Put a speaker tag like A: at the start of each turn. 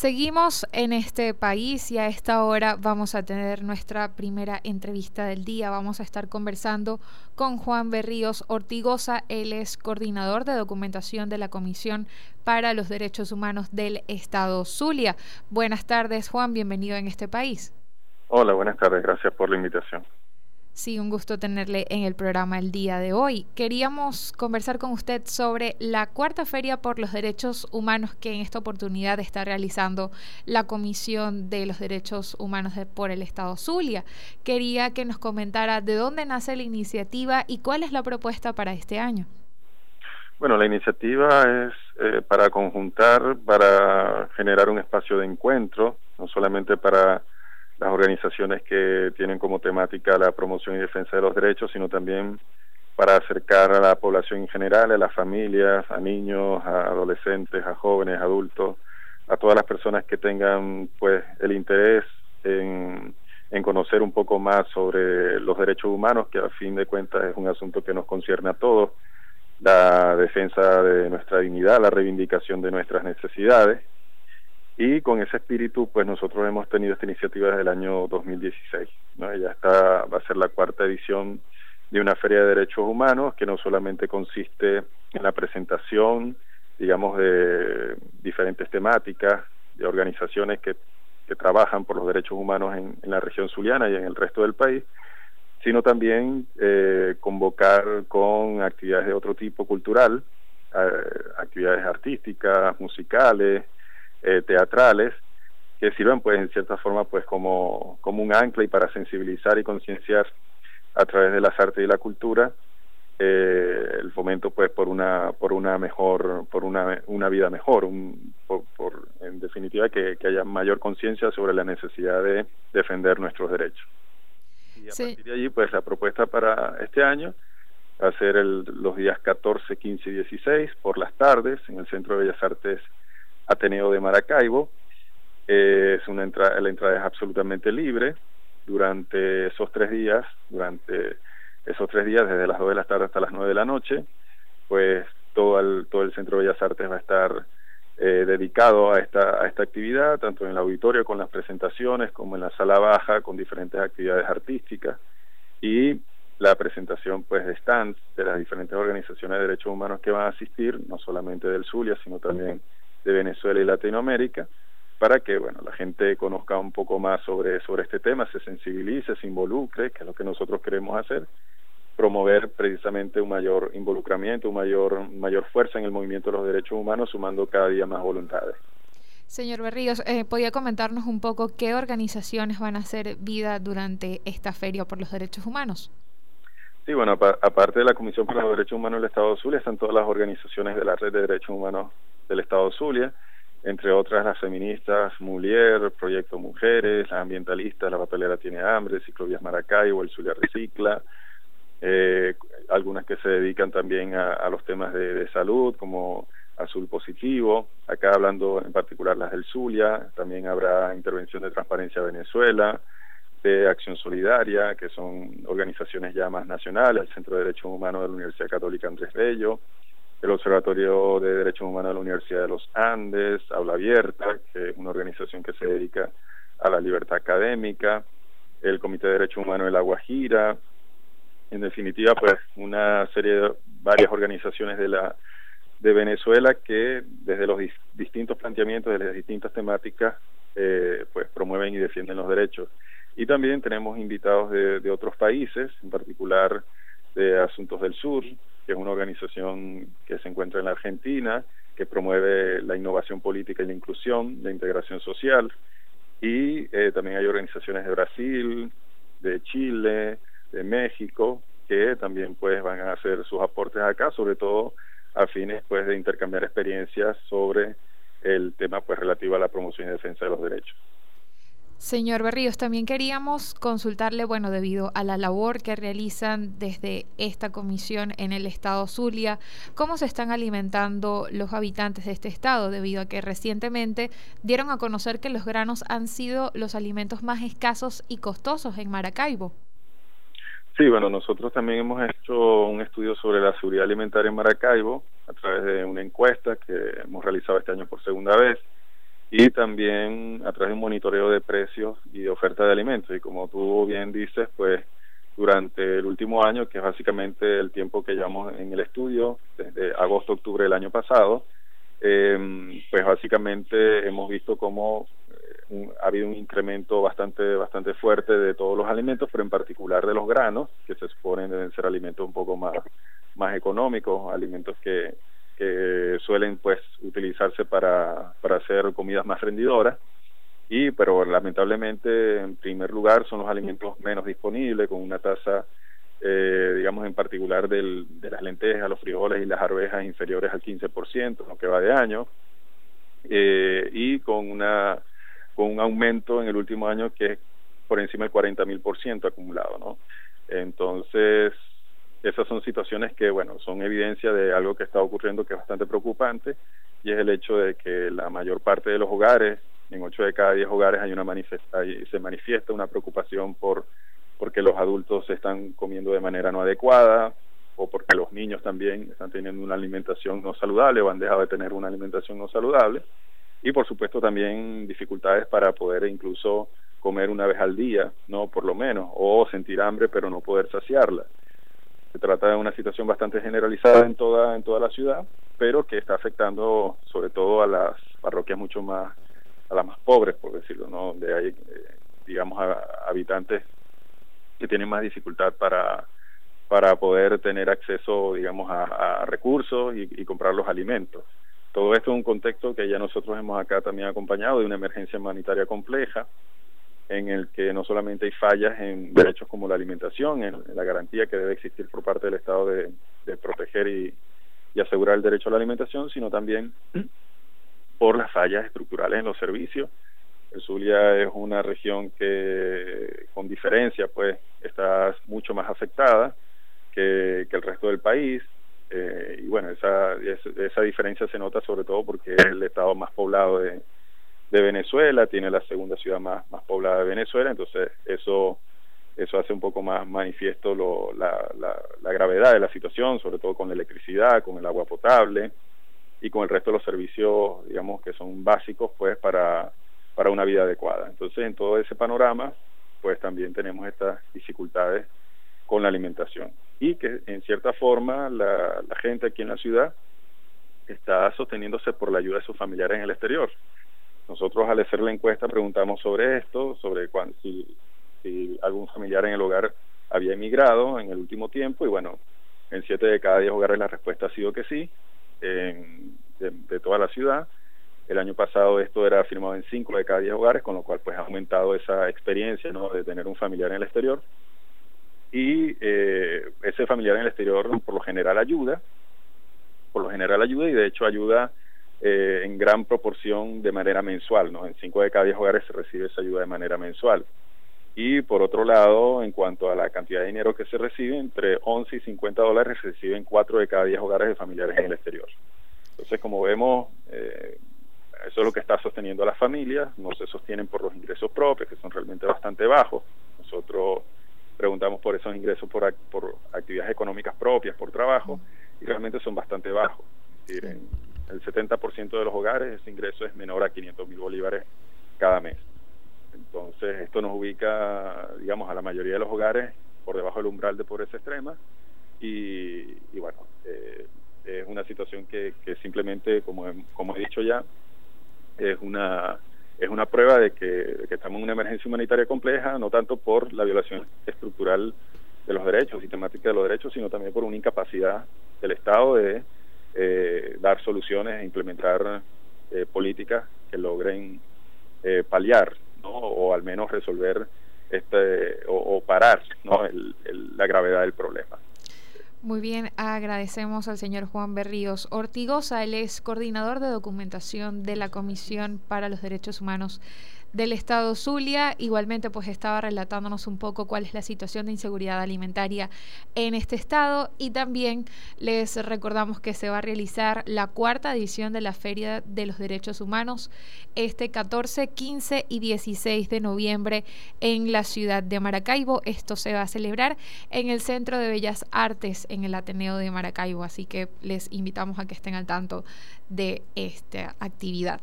A: Seguimos en este país y a esta hora vamos a tener nuestra primera entrevista del día. Vamos a estar conversando con Juan Berríos Ortigosa. Él es coordinador de documentación de la Comisión para los Derechos Humanos del Estado Zulia. Buenas tardes, Juan. Bienvenido en este país.
B: Hola, buenas tardes. Gracias por la invitación.
A: Sí, un gusto tenerle en el programa el día de hoy. Queríamos conversar con usted sobre la cuarta feria por los derechos humanos que en esta oportunidad está realizando la Comisión de los Derechos Humanos por el Estado Zulia. Quería que nos comentara de dónde nace la iniciativa y cuál es la propuesta para este año.
B: Bueno, la iniciativa es eh, para conjuntar, para generar un espacio de encuentro, no solamente para las organizaciones que tienen como temática la promoción y defensa de los derechos, sino también para acercar a la población en general, a las familias, a niños, a adolescentes, a jóvenes, adultos, a todas las personas que tengan pues el interés en, en conocer un poco más sobre los derechos humanos, que a fin de cuentas es un asunto que nos concierne a todos, la defensa de nuestra dignidad, la reivindicación de nuestras necesidades y con ese espíritu, pues nosotros hemos tenido esta iniciativa desde el año 2016. ¿no? Ya está, va a ser la cuarta edición de una feria de derechos humanos que no solamente consiste en la presentación, digamos, de diferentes temáticas, de organizaciones que, que trabajan por los derechos humanos en, la región zuliana y en el resto del país, sino también eh, convocar con actividades de otro tipo cultural, eh, actividades artísticas, musicales, eh, teatrales que sirvan pues en cierta forma pues como, como un ancla y para sensibilizar y concienciar a través de las artes y la cultura eh, el fomento pues por una por una mejor por una, una vida mejor un, por, en definitiva que, haya mayor conciencia sobre la necesidad de defender nuestros derechos. Y a partir de allí pues la propuesta para este año va a ser el, los días 14 15 y 16 por las tardes en el Centro de Bellas Artes Ateneo de Maracaibo. Eh, es una entrada, la entrada es absolutamente libre durante esos tres días, durante esos tres días, desde las 2 de la tarde hasta las 9 de la noche, pues todo el, todo el Centro de Bellas Artes va a estar eh, dedicado a esta, a esta actividad, tanto en el auditorio con las presentaciones como en la sala baja con diferentes actividades artísticas y la presentación pues de stands de las diferentes organizaciones de derechos humanos que van a asistir, no solamente del Zulia, sino también de Venezuela y Latinoamérica para que bueno la gente conozca un poco más sobre sobre este tema, se sensibilice, se involucre, que es lo que nosotros queremos hacer, promover precisamente un mayor involucramiento, un mayor mayor fuerza en el movimiento de los derechos humanos, sumando cada día más voluntades.
A: Señor Berríos, eh, ¿podría comentarnos un poco qué organizaciones van a hacer vida durante esta feria por los derechos humanos?
B: Sí, bueno, aparte de la Comisión para los Derechos Humanos del Estado Zulia, están todas las organizaciones de la Red de Derechos Humanos del Estado Zulia, entre otras las feministas Mulier, Proyecto Mujeres, las ambientalistas, La Papelera Tiene Hambre, Ciclovías Maracaibo, el Zulia Recicla, eh, algunas que se dedican también a, los temas de, salud, como Azul Positivo, acá hablando en particular las del Zulia, también habrá intervención de Transparencia Venezuela, de Acción Solidaria, que son organizaciones ya más nacionales, el Centro de Derechos Humanos de la Universidad Católica Andrés Bello, el Observatorio de Derechos Humanos de la Universidad de los Andes, Aula Abierta, que es una organización que se dedica a la libertad académica, el Comité de Derechos Humanos de La Guajira, en definitiva, pues una serie de varias organizaciones de la de Venezuela que desde los distintos planteamientos, desde las distintas temáticas, eh, pues promueven y defienden los derechos. Y también tenemos invitados de otros países, en particular de Asuntos del Sur, que es una organización que se encuentra en la Argentina, que promueve la innovación política y la inclusión, la integración social. Y eh, también hay organizaciones de Brasil, de Chile, de México, que también pues van a hacer sus aportes acá, sobre todo a fines pues de intercambiar experiencias sobre el tema pues relativo a la promoción y defensa de los derechos.
A: Señor Berríos, también queríamos consultarle, bueno, debido a la labor que realizan desde esta comisión en el estado Zulia, cómo se están alimentando los habitantes de este estado, debido a que recientemente dieron a conocer que los granos han sido los alimentos más escasos y costosos en Maracaibo.
B: Sí, bueno, nosotros también hemos hecho un estudio sobre la seguridad alimentaria en Maracaibo a través de una encuesta que hemos realizado este año por segunda vez y también a través de un monitoreo de precios y de oferta de alimentos. Y como tú bien dices, pues durante el último año, que es básicamente el tiempo que llevamos en el estudio, desde agosto-octubre del año pasado, eh, pues básicamente hemos visto cómo eh, ha habido un incremento bastante bastante fuerte de todos los alimentos, pero en particular de los granos, que se suponen deben ser alimentos un poco más, más económicos, alimentos que, que suelen pues utilizarse para, para hacer comidas más rendidoras. Y pero lamentablemente en primer lugar son los alimentos menos disponibles con una tasa eh, digamos en particular del, de las lentejas, los frijoles y las arvejas inferiores al 15% lo que va de año. Eh, y con una con un aumento en el último año que es por encima del 40 mil por ciento acumulado no entonces esas son situaciones que, bueno, son evidencia de algo que está ocurriendo que es bastante preocupante y es el hecho de que la mayor parte de los hogares, en 8 de cada 10 hogares hay una manifesta, se manifiesta una preocupación por porque los adultos se están comiendo de manera no adecuada o porque los niños también están teniendo una alimentación no saludable o han dejado de tener una alimentación no saludable y por supuesto también dificultades para poder incluso comer una vez al día, no por lo menos, o sentir hambre pero no poder saciarla. Se trata de una situación bastante generalizada en toda en toda la ciudad, pero que está afectando sobre todo a las parroquias mucho más a las más pobres, por decirlo, ¿no? Donde hay eh, digamos habitantes que tienen más dificultad para para poder tener acceso, digamos, a, recursos y, y, comprar los alimentos. Todo esto en un contexto que ya nosotros hemos acá también acompañado de una emergencia humanitaria compleja, en el que no solamente hay fallas en derechos como la alimentación, en, la garantía que debe existir por parte del Estado de, proteger y, asegurar el derecho a la alimentación, sino también por las fallas estructurales en los servicios. El Zulia es una región que, con diferencia, pues está mucho más afectada que, el resto del país. Eh, y bueno, esa, esa diferencia se nota sobre todo porque es el estado más poblado de, de Venezuela, tiene la segunda ciudad más, más poblada de Venezuela, entonces eso eso hace un poco más manifiesto lo, la, la, gravedad de la situación, sobre todo con la electricidad, con el agua potable y con el resto de los servicios, digamos, que son básicos, pues, para, para una vida adecuada. Entonces, en todo ese panorama, pues también tenemos estas dificultades con la alimentación y que, en cierta forma, la, la gente aquí en la ciudad está sosteniéndose por la ayuda de sus familiares en el exterior. Nosotros al hacer la encuesta preguntamos sobre esto, sobre si, si algún familiar en el hogar había emigrado en el último tiempo y bueno, en siete de cada diez hogares la respuesta ha sido que sí, en, de, toda la ciudad. El año pasado esto era afirmado en cinco de cada diez hogares, con lo cual pues ha aumentado esa experiencia ¿no? de tener un familiar en el exterior. Y eh, ese familiar en el exterior por lo general ayuda, por lo general ayuda y de hecho ayuda eh, en gran proporción de manera mensual, ¿no? En 5 de cada 10 hogares se recibe esa ayuda de manera mensual. Y por otro lado, en cuanto a la cantidad de dinero que se recibe, entre 11 y 50 dólares se reciben 4 de cada 10 hogares de familiares en el exterior. Entonces, como vemos, eh, eso es lo que está sosteniendo a las familias, no se sostienen por los ingresos propios, que son realmente bastante bajos. Nosotros preguntamos por esos ingresos por, por actividades económicas propias, por trabajo, y realmente son bastante bajos. Es decir, en, el 70% de los hogares ese ingreso es menor a 500 mil bolívares cada mes. Entonces, esto nos ubica, digamos, a la mayoría de los hogares por debajo del umbral de pobreza extrema y, bueno, eh, es una situación que, que simplemente, como, como he dicho ya, es una es una prueba de que, de que, estamos en una emergencia humanitaria compleja, no tanto por la violación estructural de los derechos, sistemática de los derechos, sino también por una incapacidad del Estado de eh, dar soluciones e implementar eh, políticas que logren eh, paliar ¿no? o al menos resolver este o, parar ¿no? la gravedad del problema.
A: Muy bien, agradecemos al señor Juan Berríos Ortigosa, él es coordinador de documentación de la Comisión para los Derechos Humanos del Estado Zulia. Igualmente, pues estaba relatándonos un poco cuál es la situación de inseguridad alimentaria en este estado y también les recordamos que se va a realizar la cuarta edición de la Feria de los Derechos Humanos este 14, 15 y 16 de noviembre en la ciudad de Maracaibo. Esto se va a celebrar en el Centro de Bellas Artes en el Ateneo de Maracaibo, así que les invitamos a que estén al tanto de esta actividad.